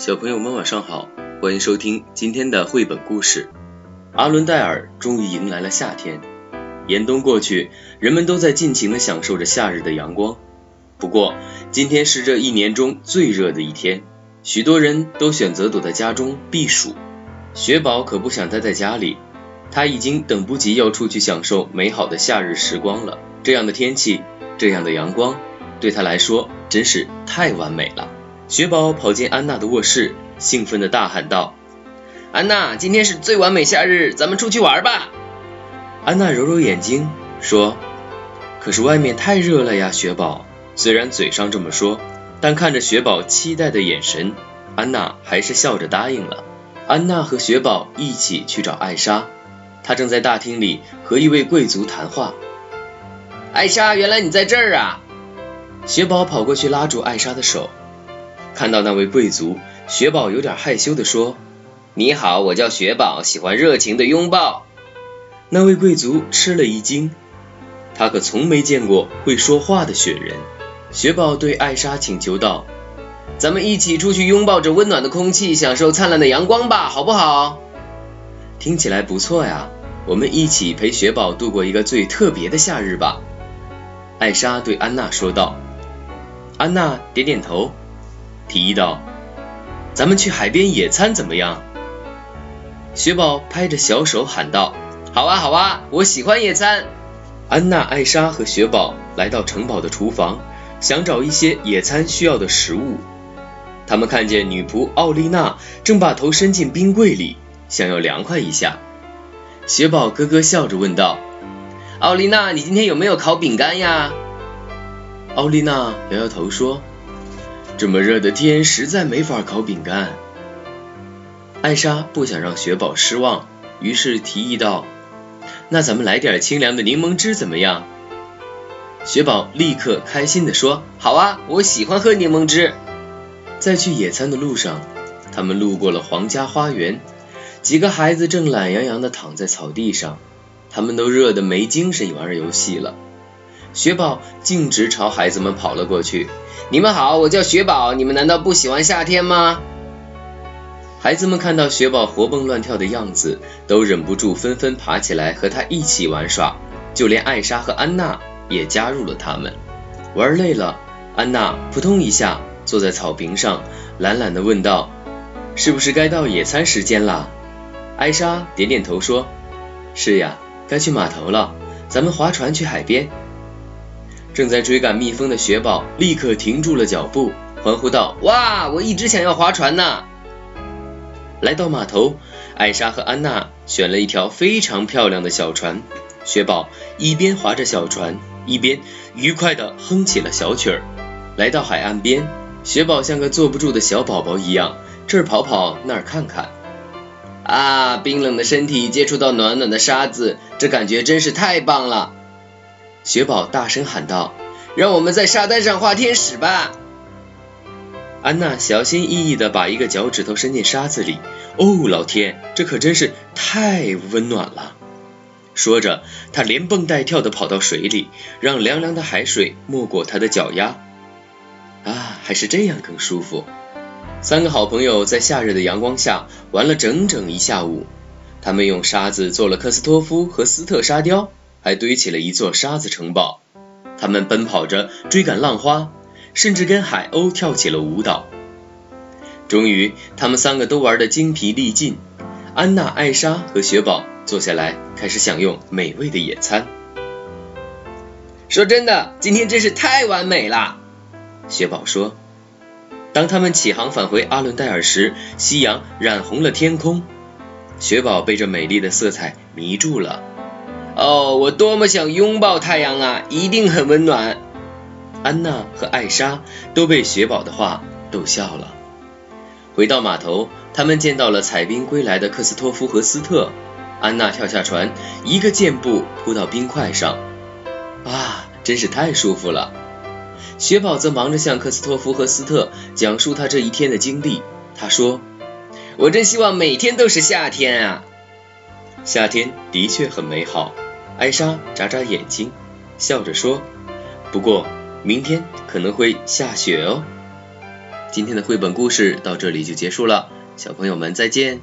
小朋友们晚上好，欢迎收听今天的绘本故事。阿伦戴尔终于迎来了夏天，严冬过去，人们都在尽情的享受着夏日的阳光。不过，今天是这一年中最热的一天，许多人都选择躲在家中避暑。雪宝可不想待在家里，他已经等不及要出去享受美好的夏日时光了。这样的天气，这样的阳光，对他来说真是太完美了。雪宝跑进安娜的卧室，兴奋地大喊道：“安娜，今天是最完美夏日，咱们出去玩吧！”安娜揉揉眼睛说：“可是外面太热了呀，雪宝。”虽然嘴上这么说，但看着雪宝期待的眼神，安娜还是笑着答应了。安娜和雪宝一起去找艾莎，她正在大厅里和一位贵族谈话。艾莎，原来你在这儿啊！雪宝跑过去拉住艾莎的手。看到那位贵族，雪宝有点害羞地说：“你好，我叫雪宝，喜欢热情的拥抱。”那位贵族吃了一惊，他可从没见过会说话的雪人。雪宝对艾莎请求道：“咱们一起出去拥抱着温暖的空气，享受灿烂的阳光吧，好不好？”听起来不错呀，我们一起陪雪宝度过一个最特别的夏日吧。”艾莎对安娜说道。安娜点点头。提议道：“咱们去海边野餐怎么样？”雪宝拍着小手喊道：“好啊，好啊，我喜欢野餐。”安娜、艾莎和雪宝来到城堡的厨房，想找一些野餐需要的食物。他们看见女仆奥丽娜正把头伸进冰柜里，想要凉快一下。雪宝咯咯笑着问道：“奥丽娜，你今天有没有烤饼干呀？”奥丽娜摇摇头说。这么热的天，实在没法烤饼干。艾莎不想让雪宝失望，于是提议道：“那咱们来点清凉的柠檬汁怎么样？”雪宝立刻开心地说：“好啊，我喜欢喝柠檬汁。”在去野餐的路上，他们路过了皇家花园，几个孩子正懒洋洋地躺在草地上，他们都热得没精神玩游戏了。雪宝径直朝孩子们跑了过去。你们好，我叫雪宝。你们难道不喜欢夏天吗？孩子们看到雪宝活蹦乱跳的样子，都忍不住纷纷爬起来和他一起玩耍。就连艾莎和安娜也加入了他们。玩累了，安娜扑通一下坐在草坪上，懒懒地问道：“是不是该到野餐时间了？”艾莎点点头说：“是呀，该去码头了。咱们划船去海边。”正在追赶蜜蜂的雪宝立刻停住了脚步，欢呼道：“哇，我一直想要划船呢！”来到码头，艾莎和安娜选了一条非常漂亮的小船，雪宝一边划着小船，一边愉快地哼起了小曲儿。来到海岸边，雪宝像个坐不住的小宝宝一样，这儿跑跑，那儿看看。啊，冰冷的身体接触到暖暖的沙子，这感觉真是太棒了！雪宝大声喊道：“让我们在沙滩上画天使吧！”安娜小心翼翼地把一个脚趾头伸进沙子里。哦，老天，这可真是太温暖了！说着，她连蹦带跳地跑到水里，让凉凉的海水没过她的脚丫。啊，还是这样更舒服。三个好朋友在夏日的阳光下玩了整整一下午。他们用沙子做了科斯托夫和斯特沙雕。还堆起了一座沙子城堡，他们奔跑着追赶浪花，甚至跟海鸥跳起了舞蹈。终于，他们三个都玩得精疲力尽。安娜、艾莎和雪宝坐下来，开始享用美味的野餐。说真的，今天真是太完美了，雪宝说。当他们起航返回阿伦戴尔时，夕阳染红了天空，雪宝被这美丽的色彩迷住了。哦，我多么想拥抱太阳啊！一定很温暖。安娜和艾莎都被雪宝的话逗笑了。回到码头，他们见到了采冰归来的克斯托夫和斯特。安娜跳下船，一个箭步扑到冰块上。啊，真是太舒服了。雪宝则忙着向克斯托夫和斯特讲述他这一天的经历。他说：“我真希望每天都是夏天啊！夏天的确很美好。”艾莎眨眨眼睛，笑着说：“不过明天可能会下雪哦。”今天的绘本故事到这里就结束了，小朋友们再见。